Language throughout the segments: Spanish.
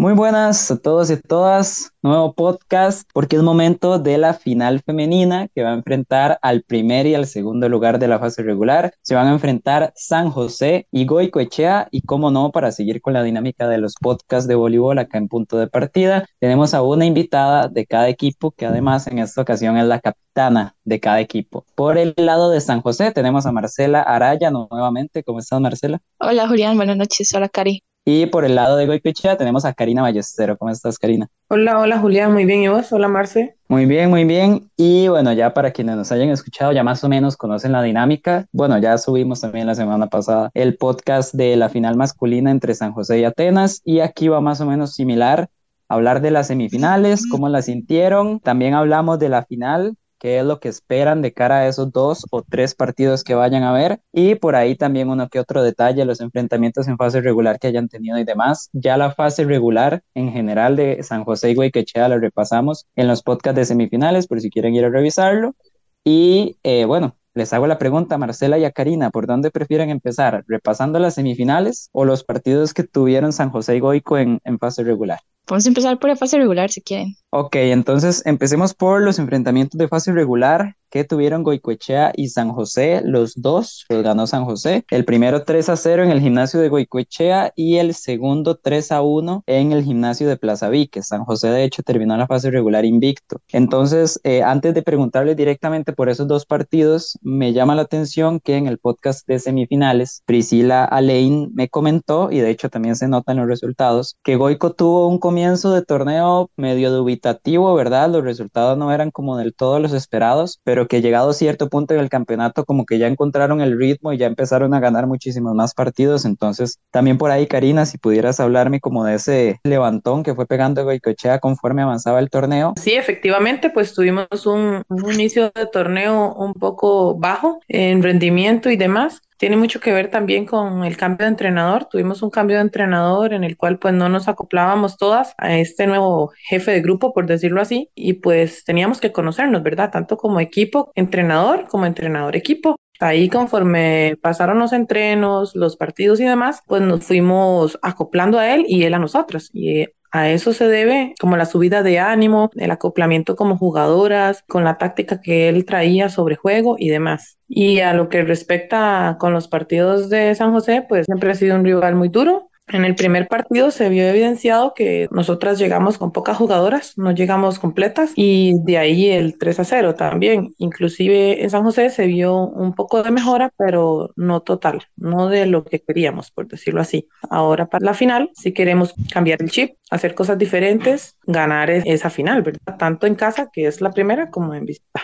Muy buenas a todos y todas, nuevo podcast porque es momento de la final femenina que va a enfrentar al primer y al segundo lugar de la fase regular. Se van a enfrentar San José y Goicoechea y como no, para seguir con la dinámica de los podcasts de voleibol acá en punto de partida, tenemos a una invitada de cada equipo que además en esta ocasión es la capitana de cada equipo. Por el lado de San José tenemos a Marcela Araya nuevamente. ¿Cómo estás Marcela? Hola Julián, buenas noches. Hola Cari. Y por el lado de Goicoechea tenemos a Karina Ballestero. ¿Cómo estás, Karina? Hola, hola Julián, muy bien. ¿Y vos? Hola Marce. Muy bien, muy bien. Y bueno, ya para quienes nos hayan escuchado, ya más o menos conocen la dinámica. Bueno, ya subimos también la semana pasada el podcast de la final masculina entre San José y Atenas. Y aquí va más o menos similar. Hablar de las semifinales, cómo la sintieron. También hablamos de la final, qué es lo que esperan de cara a esos dos o tres partidos que vayan a ver y por ahí también uno que otro detalle, los enfrentamientos en fase regular que hayan tenido y demás. Ya la fase regular en general de San José y Guayquechea la repasamos en los podcasts de semifinales por si quieren ir a revisarlo. Y eh, bueno, les hago la pregunta, Marcela y a Karina, ¿por dónde prefieren empezar? ¿Repasando las semifinales o los partidos que tuvieron San José y Goico en fase regular? A empezar por la fase regular si quieren. Ok, entonces empecemos por los enfrentamientos de fase regular que tuvieron Goicoechea y San José, los dos los ganó San José. El primero 3 a 0 en el gimnasio de Goicoechea y el segundo 3 a 1 en el gimnasio de Plaza Vique. San José, de hecho, terminó la fase regular invicto. Entonces, eh, antes de preguntarles directamente por esos dos partidos, me llama la atención que en el podcast de semifinales, Priscila Alain me comentó, y de hecho también se nota en los resultados, que Goico tuvo un comienzo de torneo medio dubitativo, ¿verdad? Los resultados no eran como del todo los esperados, pero que llegado a cierto punto en el campeonato como que ya encontraron el ritmo y ya empezaron a ganar muchísimos más partidos. Entonces, también por ahí, Karina, si pudieras hablarme como de ese levantón que fue pegando Goicochea conforme avanzaba el torneo. Sí, efectivamente, pues tuvimos un, un inicio de torneo un poco bajo en rendimiento y demás tiene mucho que ver también con el cambio de entrenador. Tuvimos un cambio de entrenador en el cual pues no nos acoplábamos todas a este nuevo jefe de grupo, por decirlo así, y pues teníamos que conocernos, ¿verdad? Tanto como equipo, entrenador, como entrenador equipo. Ahí conforme pasaron los entrenos, los partidos y demás, pues nos fuimos acoplando a él y él a nosotros. Y a eso se debe como la subida de ánimo, el acoplamiento como jugadoras, con la táctica que él traía sobre juego y demás. Y a lo que respecta con los partidos de San José, pues siempre ha sido un rival muy duro, en el primer partido se vio evidenciado que nosotras llegamos con pocas jugadoras, no llegamos completas y de ahí el 3 a 0 también. Inclusive en San José se vio un poco de mejora, pero no total, no de lo que queríamos, por decirlo así. Ahora para la final, si queremos cambiar el chip, hacer cosas diferentes, ganar esa final, ¿verdad? Tanto en casa, que es la primera, como en visita.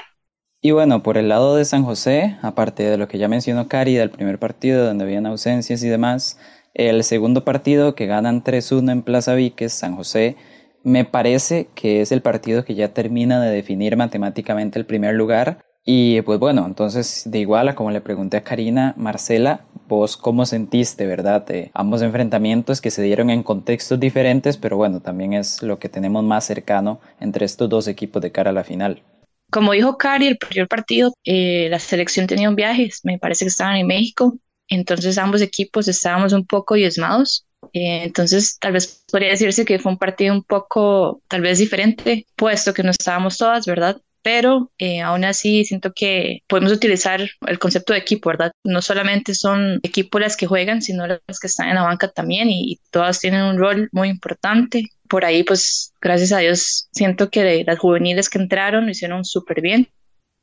Y bueno, por el lado de San José, aparte de lo que ya mencionó Cari del primer partido, donde habían ausencias y demás, el segundo partido que ganan 3-1 en Plaza Víquez, San José, me parece que es el partido que ya termina de definir matemáticamente el primer lugar. Y pues bueno, entonces de igual a como le pregunté a Karina, Marcela, vos cómo sentiste, ¿verdad? ambos enfrentamientos que se dieron en contextos diferentes, pero bueno, también es lo que tenemos más cercano entre estos dos equipos de cara a la final. Como dijo Cari, el primer partido, eh, la selección tenía un viaje, me parece que estaban en México, entonces ambos equipos estábamos un poco diezmados. Eh, entonces tal vez podría decirse que fue un partido un poco tal vez diferente, puesto que no estábamos todas, ¿verdad? Pero eh, aún así siento que podemos utilizar el concepto de equipo, ¿verdad? No solamente son equipos las que juegan, sino las que están en la banca también y, todas tienen un rol muy importante. Por ahí, pues, gracias a Dios, siento que las juveniles que entraron lo hicieron súper bien.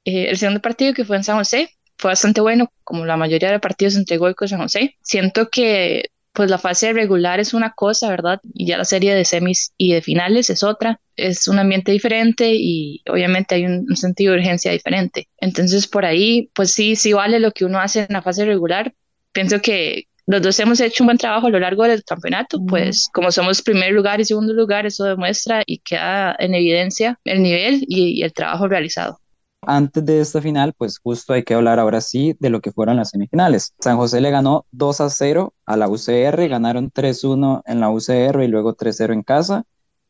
Eh, el segundo partido que fue en San José, fue bastante bueno, como la mayoría de partidos entre Goico y San José. Siento que pues la fase regular es una cosa, ¿verdad? Y ya la serie de semis y de finales es otra. Es un ambiente diferente y obviamente hay un, sentido de urgencia diferente. Entonces por ahí, pues sí, sí vale lo que uno hace en la fase regular. Pienso que los dos hemos hecho un buen trabajo a lo largo del campeonato, pues como somos primer lugar y segundo lugar, eso demuestra y queda en evidencia el nivel y el trabajo realizado. Antes de esta final, pues justo hay que hablar ahora sí de lo que fueron las semifinales. San José le ganó 2 a 0 a la UCR, ganaron 3-1 en la UCR y luego 3-0 en casa.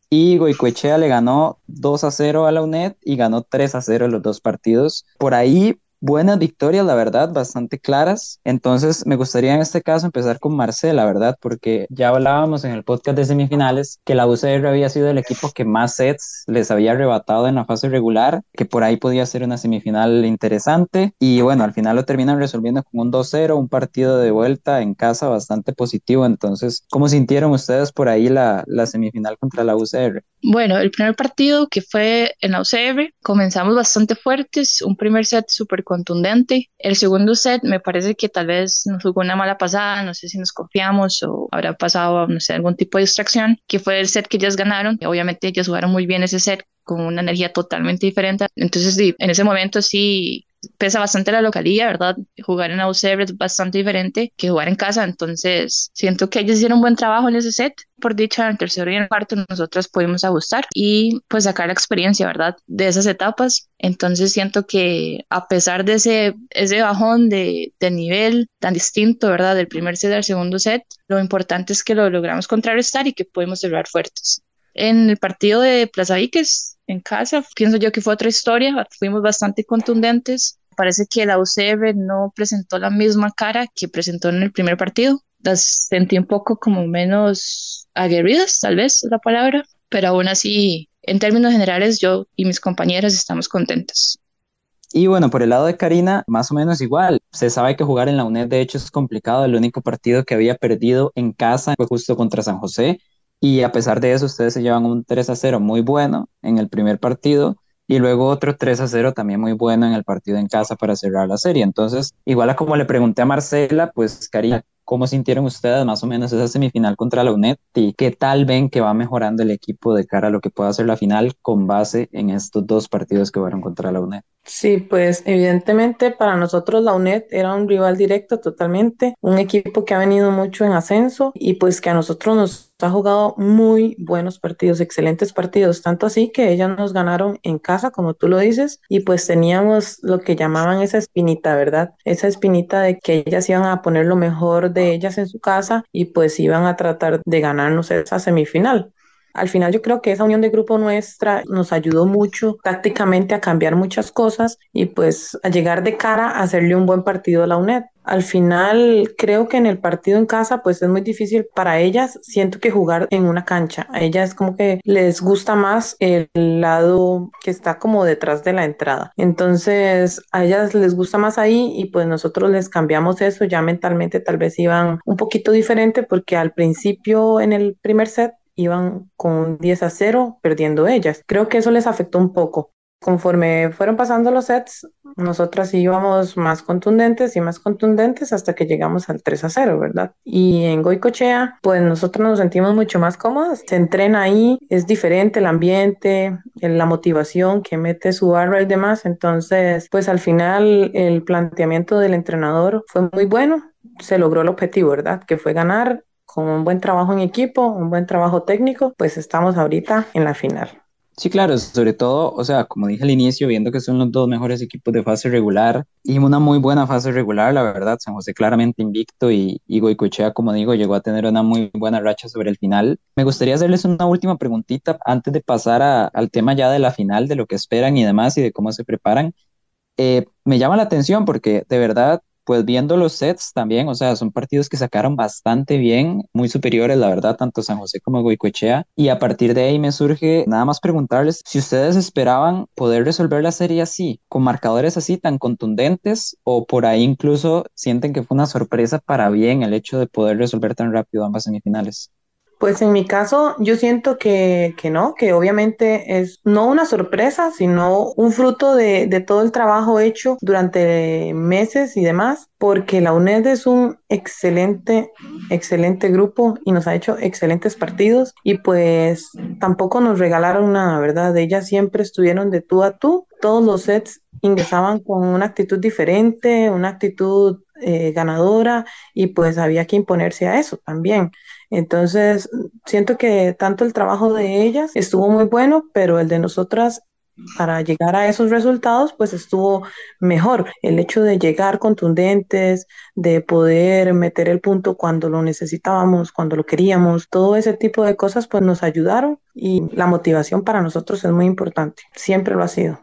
Y Goicoechea le ganó 2 a 0 a la UNED y ganó 3 a 0 en los dos partidos. Por ahí buenas victorias, la verdad, bastante claras. Entonces, me gustaría en este caso empezar con Marcela, ¿verdad? Porque ya hablábamos en el podcast de semifinales que la UCR había sido el equipo que más sets les había arrebatado en la fase regular, que por ahí podía ser una semifinal interesante. Y bueno, al final lo terminan resolviendo con un 2-0, un partido de vuelta en casa bastante positivo. Entonces, ¿cómo sintieron ustedes por ahí la, la semifinal contra la UCR? Bueno, el primer partido que fue en la UCR, comenzamos bastante fuertes, un primer set súper contundente. El segundo set me parece que tal vez nos jugó una mala pasada, no sé si nos confiamos o habrá pasado, no sé, algún tipo de distracción, que fue el set que ellas ganaron. Obviamente ellas jugaron muy bien ese set con una energía totalmente diferente. Entonces, sí, en ese momento sí pesa bastante la localidad, ¿verdad? Jugar en UCR es bastante diferente que jugar en casa, entonces siento que ellos hicieron un buen trabajo en ese set. Por dicha, en el tercero y en el cuarto nosotros pudimos ajustar y pues sacar la experiencia, ¿verdad? De esas etapas. Entonces siento que a pesar de ese, ese bajón de, de nivel tan distinto, ¿verdad? Del primer set al segundo set, lo importante es que lo logramos contrarrestar y que pudimos cerrar fuertes. En el partido de Plaza Viques, en casa, pienso yo que fue otra historia, fuimos bastante contundentes. Parece que la UCR no presentó la misma cara que presentó en el primer partido. Las sentí un poco como menos aguerridas, tal vez la palabra, pero aún así, en términos generales, yo y mis compañeras estamos contentas. Y bueno, por el lado de Karina, más o menos igual. Se sabe que jugar en la UNED de hecho es complicado. El único partido que había perdido en casa fue justo contra San José. Y a pesar de eso, ustedes se llevan un 3 a 0 muy bueno en el primer partido y luego otro 3 a 0 también muy bueno en el partido en casa para cerrar la serie. Entonces, igual a como le pregunté a Marcela, pues Karina, ¿cómo sintieron ustedes más o menos esa semifinal contra la UNED y qué tal ven que va mejorando el equipo de cara a lo que pueda ser la final con base en estos dos partidos que fueron contra la UNED? Sí, pues evidentemente para nosotros la UNED era un rival directo totalmente, un equipo que ha venido mucho en ascenso y pues que a nosotros nos ha jugado muy buenos partidos, excelentes partidos, tanto así que ellas nos ganaron en casa, como tú lo dices, y pues teníamos lo que llamaban esa espinita, ¿verdad? Esa espinita de que ellas iban a poner lo mejor de ellas en su casa y pues iban a tratar de ganarnos esa semifinal. Al final yo creo que esa unión de grupo nuestra nos ayudó mucho tácticamente a cambiar muchas cosas y pues a llegar de cara a hacerle un buen partido a la UNED. Al final creo que en el partido en casa pues es muy difícil para ellas, siento que jugar en una cancha, a ellas como que les gusta más el lado que está como detrás de la entrada. Entonces a ellas les gusta más ahí y pues nosotros les cambiamos eso, ya mentalmente tal vez iban un poquito diferente porque al principio en el primer set iban con 10 a 0 perdiendo ellas. Creo que eso les afectó un poco. Conforme fueron pasando los sets, nosotras íbamos más contundentes y más contundentes hasta que llegamos al 3 a 0, ¿verdad? Y en Goicochea, pues nosotros nos sentimos mucho más cómodos. Se entrena ahí, es diferente el ambiente, la motivación que mete su barra y demás. Entonces, pues al final el planteamiento del entrenador fue muy bueno. Se logró el objetivo, ¿verdad? Que fue ganar con un buen trabajo en equipo, un buen trabajo técnico, pues estamos ahorita en la final. Sí, claro, sobre todo, o sea, como dije al inicio, viendo que son los dos mejores equipos de fase regular y una muy buena fase regular, la verdad, San José claramente invicto y, y Goicochea, como digo, llegó a tener una muy buena racha sobre el final. Me gustaría hacerles una última preguntita antes de pasar al tema ya de la final, de lo que esperan y demás y de cómo se preparan. Eh, me llama la atención porque de verdad pues viendo los sets también, o sea, son partidos que sacaron bastante bien, muy superiores, la verdad, tanto San José como Goicoechea. Y a partir de ahí me surge nada más preguntarles si ustedes esperaban poder resolver la serie así, con marcadores así tan contundentes, o por ahí incluso sienten que fue una sorpresa para bien el hecho de poder resolver tan rápido ambas semifinales. Pues en mi caso, yo siento que, que, no, que obviamente es no una sorpresa, sino un fruto de, de, todo el trabajo hecho durante meses y demás, porque la UNED es un excelente, excelente grupo y nos ha hecho excelentes partidos y pues tampoco nos regalaron nada, ¿verdad? Ellas siempre estuvieron de tú a tú, todos los sets ingresaban con una actitud diferente, una actitud eh, ganadora y pues había que imponerse a eso también. Entonces, siento que tanto el trabajo de ellas estuvo muy bueno, pero el de nosotras para llegar a esos resultados, pues estuvo mejor. El hecho de llegar contundentes, de poder meter el punto cuando lo necesitábamos, cuando lo queríamos, todo ese tipo de cosas, pues nos ayudaron y la motivación para nosotros es muy importante. Siempre lo ha sido.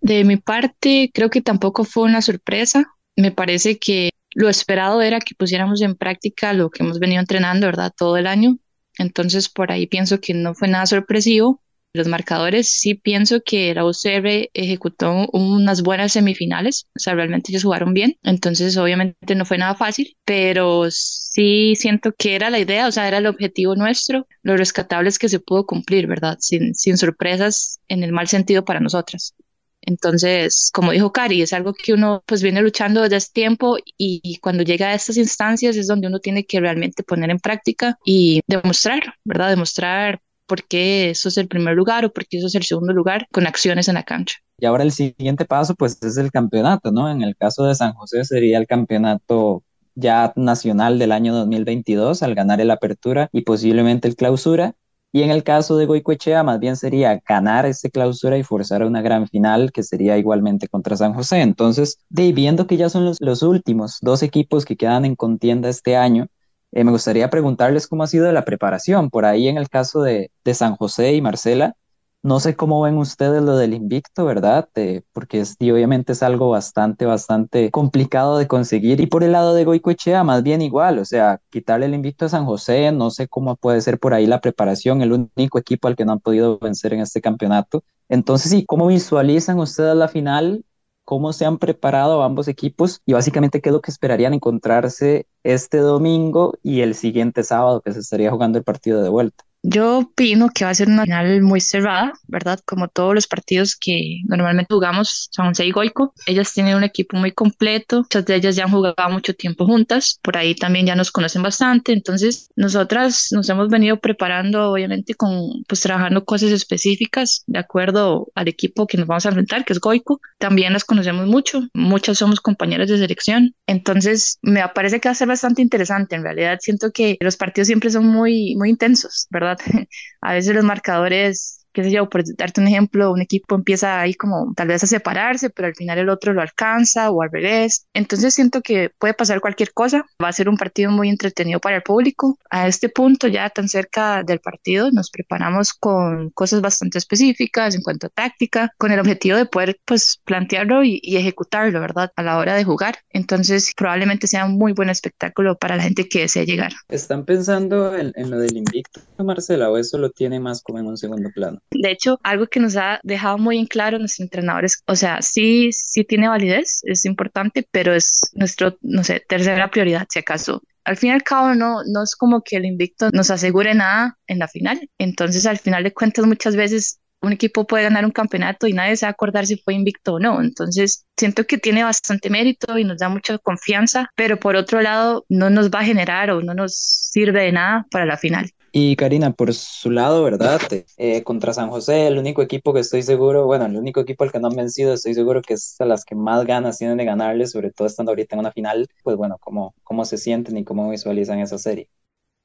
De mi parte, creo que tampoco fue una sorpresa. Me parece que lo esperado era que pusiéramos en práctica lo que hemos venido entrenando, ¿verdad? Todo el año. Entonces, por ahí pienso que no fue nada sorpresivo. Los marcadores, sí pienso que la UCR ejecutó unas buenas semifinales, o sea, realmente ellos jugaron bien, entonces obviamente no fue nada fácil, pero sí siento que era la idea, o sea, era el objetivo nuestro, lo rescatable es que se pudo cumplir, ¿verdad? Sin, sin sorpresas en el mal sentido para nosotras. Entonces, como dijo Cari, es algo que uno pues viene luchando desde hace tiempo y, cuando llega a estas instancias es donde uno tiene que realmente poner en práctica y demostrar, ¿verdad? Demostrar por qué eso es el primer lugar o por qué eso es el segundo lugar con acciones en la cancha. Y ahora el siguiente paso pues es el campeonato, ¿no? En el caso de San José sería el campeonato ya nacional del año 2022 al ganar el apertura y posiblemente el clausura y en el caso de Goicoechea, más bien sería ganar ese clausura y forzar una gran final que sería igualmente contra San José. Entonces, de, viendo que ya son los, los últimos dos equipos que quedan en contienda este año, eh, me gustaría preguntarles cómo ha sido la preparación. Por ahí en el caso de, de San José y Marcela, no sé cómo ven ustedes lo del invicto, ¿verdad? porque es, obviamente es algo bastante, bastante complicado de conseguir. Y por el lado de Goicoechea, más bien igual, o sea, quitarle el invicto a San José, no sé cómo puede ser por ahí la preparación, el único equipo al que no han podido vencer en este campeonato. Entonces, sí, ¿cómo visualizan ustedes la final? ¿Cómo se han preparado ambos equipos? Y básicamente, ¿qué es lo que esperarían encontrarse este domingo y el siguiente sábado que se estaría jugando el partido de vuelta? Yo opino que va a ser una final muy cerrada, ¿verdad? Como todos los partidos que normalmente jugamos, San José y Goico. Ellas tienen un equipo muy completo, muchas de ellas ya han jugado mucho tiempo juntas, por ahí también ya nos conocen bastante. Entonces, nosotras nos hemos venido preparando, obviamente, con, pues trabajando cosas específicas de acuerdo al equipo que nos vamos a enfrentar, que es Goico. También las conocemos mucho, muchas somos compañeras de selección. Entonces, me parece que va a ser bastante interesante. En realidad, siento que los partidos siempre son muy, muy intensos, ¿verdad? A veces los marcadores qué sé yo, por darte un ejemplo, un equipo empieza ahí como tal vez a separarse, pero al final el otro lo alcanza o al revés. Entonces siento que puede pasar cualquier cosa. Va a ser un partido muy entretenido para el público. A este punto, ya tan cerca del partido, nos preparamos con cosas bastante específicas en cuanto a táctica, con el objetivo de poder pues plantearlo y, ejecutarlo, ¿verdad? A la hora de jugar. Entonces probablemente sea un muy buen espectáculo para la gente que desea llegar. ¿Están pensando en, en lo del invicto, Marcela, o eso lo tiene más como en un segundo plano? De hecho, algo que nos ha dejado muy en claro nuestros entrenadores, o sea, sí, sí tiene validez, es importante, pero es nuestro, no sé, tercera prioridad, si acaso. Al fin y al cabo, no, no es como que el invicto nos asegure nada en la final. Entonces, al final de cuentas, muchas veces un equipo puede ganar un campeonato y nadie se va a acordar si fue invicto o no. Entonces, siento que tiene bastante mérito y nos da mucha confianza, pero por otro lado, no nos va a generar o no nos sirve de nada para la final. Y Karina, por su lado, ¿verdad? Eh, contra San José, el único equipo que estoy seguro, bueno, el único equipo al que no han vencido, estoy seguro que es a las que más ganas tienen de ganarle, sobre todo estando ahorita en una final, pues bueno, ¿cómo, cómo se sienten y cómo visualizan esa serie?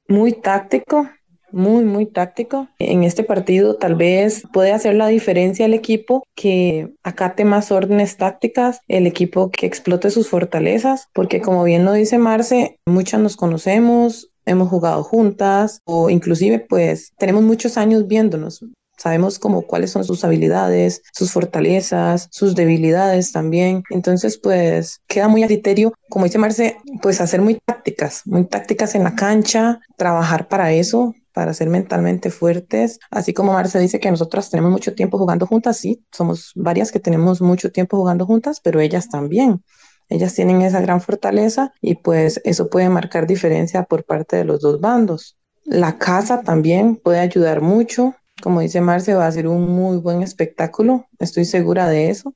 Muy táctico, muy, muy táctico. En este partido tal vez puede hacer la diferencia el equipo que acate más órdenes tácticas, el equipo que explote sus fortalezas, porque como bien lo dice Marce, muchas nos conocemos, hemos jugado juntas o inclusive pues tenemos muchos años viéndonos. Sabemos como cuáles son sus habilidades, sus fortalezas, sus debilidades también. Entonces, pues queda muy a criterio, como dice Marce, pues hacer muy tácticas, muy tácticas en la cancha, trabajar para eso, para ser mentalmente fuertes. Así como Marce dice que nosotras tenemos mucho tiempo jugando juntas, sí, somos varias que tenemos mucho tiempo jugando juntas, pero ellas también. Ellas tienen esa gran fortaleza y pues eso puede marcar diferencia por parte de los dos bandos. La casa también puede ayudar mucho. Como dice Marce, va a ser un muy buen espectáculo. Estoy segura de eso.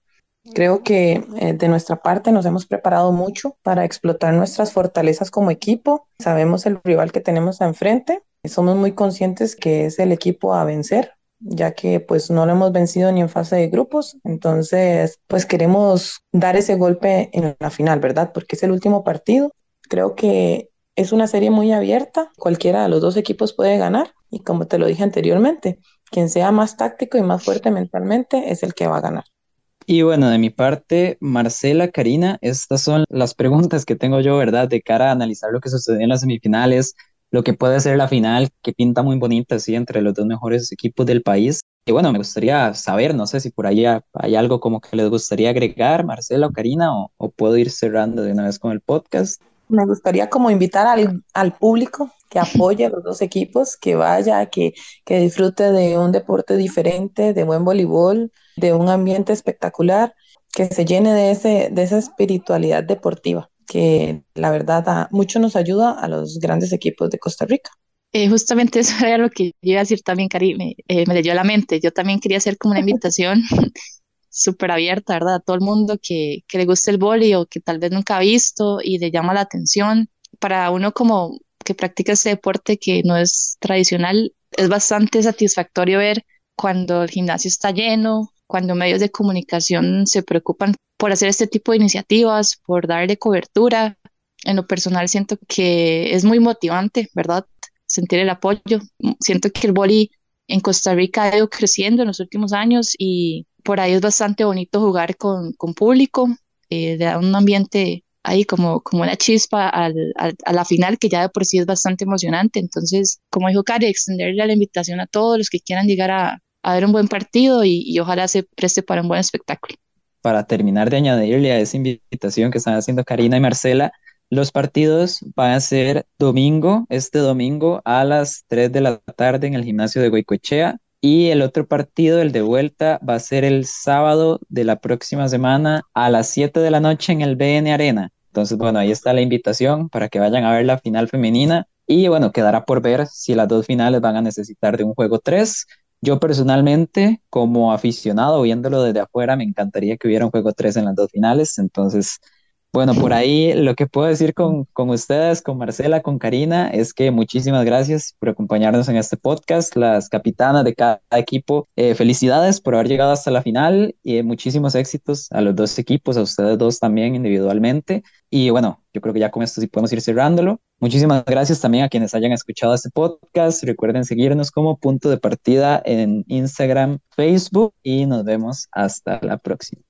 Creo que eh, de nuestra parte nos hemos preparado mucho para explotar nuestras fortalezas como equipo. Sabemos el rival que tenemos enfrente. Somos muy conscientes que es el equipo a vencer ya que pues no lo hemos vencido ni en fase de grupos, entonces pues queremos dar ese golpe en la final, ¿verdad? Porque es el último partido. Creo que es una serie muy abierta, cualquiera de los dos equipos puede ganar y como te lo dije anteriormente, quien sea más táctico y más fuerte mentalmente es el que va a ganar. Y bueno, de mi parte, Marcela, Karina, estas son las preguntas que tengo yo, ¿verdad? De cara a analizar lo que sucedió en las semifinales, lo que puede ser la final, que pinta muy bonita, así, entre los dos mejores equipos del país. Y bueno, me gustaría saber, no sé si por ahí hay algo como que les gustaría agregar, Marcela o Karina, o, o puedo ir cerrando de una vez con el podcast. Me gustaría como invitar al, al público que apoye a los dos equipos, que vaya, que, que disfrute de un deporte diferente, de buen voleibol, de un ambiente espectacular, que se llene de, ese, de esa espiritualidad deportiva, que la verdad mucho nos ayuda a los grandes equipos de Costa Rica. Eh, justamente eso era lo que yo iba a decir también, Cari, me, eh, me leyó la mente. Yo también quería hacer como una invitación súper abierta, ¿verdad? A todo el mundo que, que le guste el boli o que tal vez nunca ha visto y le llama la atención. Para uno como que practica ese deporte que no es tradicional, es bastante satisfactorio ver cuando el gimnasio está lleno, cuando medios de comunicación se preocupan por hacer este tipo de iniciativas, por darle cobertura. En lo personal siento que es muy motivante, ¿verdad? Sentir el apoyo. Siento que el boli en Costa Rica ha ido creciendo en los últimos años y por ahí es bastante bonito jugar con, con público, eh, un ambiente ahí como, como una chispa a la final que ya de por sí es bastante emocionante. Entonces, como dijo Cari, extenderle la invitación a todos los que quieran llegar a, a ver un buen partido y, ojalá se preste para un buen espectáculo. Para terminar de añadirle a esa invitación que están haciendo Karina y Marcela, los partidos van a ser domingo, este domingo a las 3 de la tarde en el gimnasio de Goicoechea y el otro partido, el de vuelta, va a ser el sábado de la próxima semana a las 7 de la noche en el BN Arena. Entonces, bueno, ahí está la invitación para que vayan a ver la final femenina. Y bueno, quedará por ver si las dos finales van a necesitar de un juego 3. Yo personalmente, como aficionado, viéndolo desde afuera, me encantaría que hubiera un juego 3 en las dos finales. Entonces, bueno, por ahí lo que puedo decir con, con, ustedes, con Marcela, con Karina, es que muchísimas gracias por acompañarnos en este podcast, las capitanas de cada equipo. Eh, felicidades por haber llegado hasta la final y muchísimos éxitos a los dos equipos, a ustedes dos también individualmente. Y bueno, yo creo que ya con esto sí podemos ir cerrándolo. Muchísimas gracias también a quienes hayan escuchado este podcast. Recuerden seguirnos como punto de partida en Instagram, Facebook y nos vemos hasta la próxima.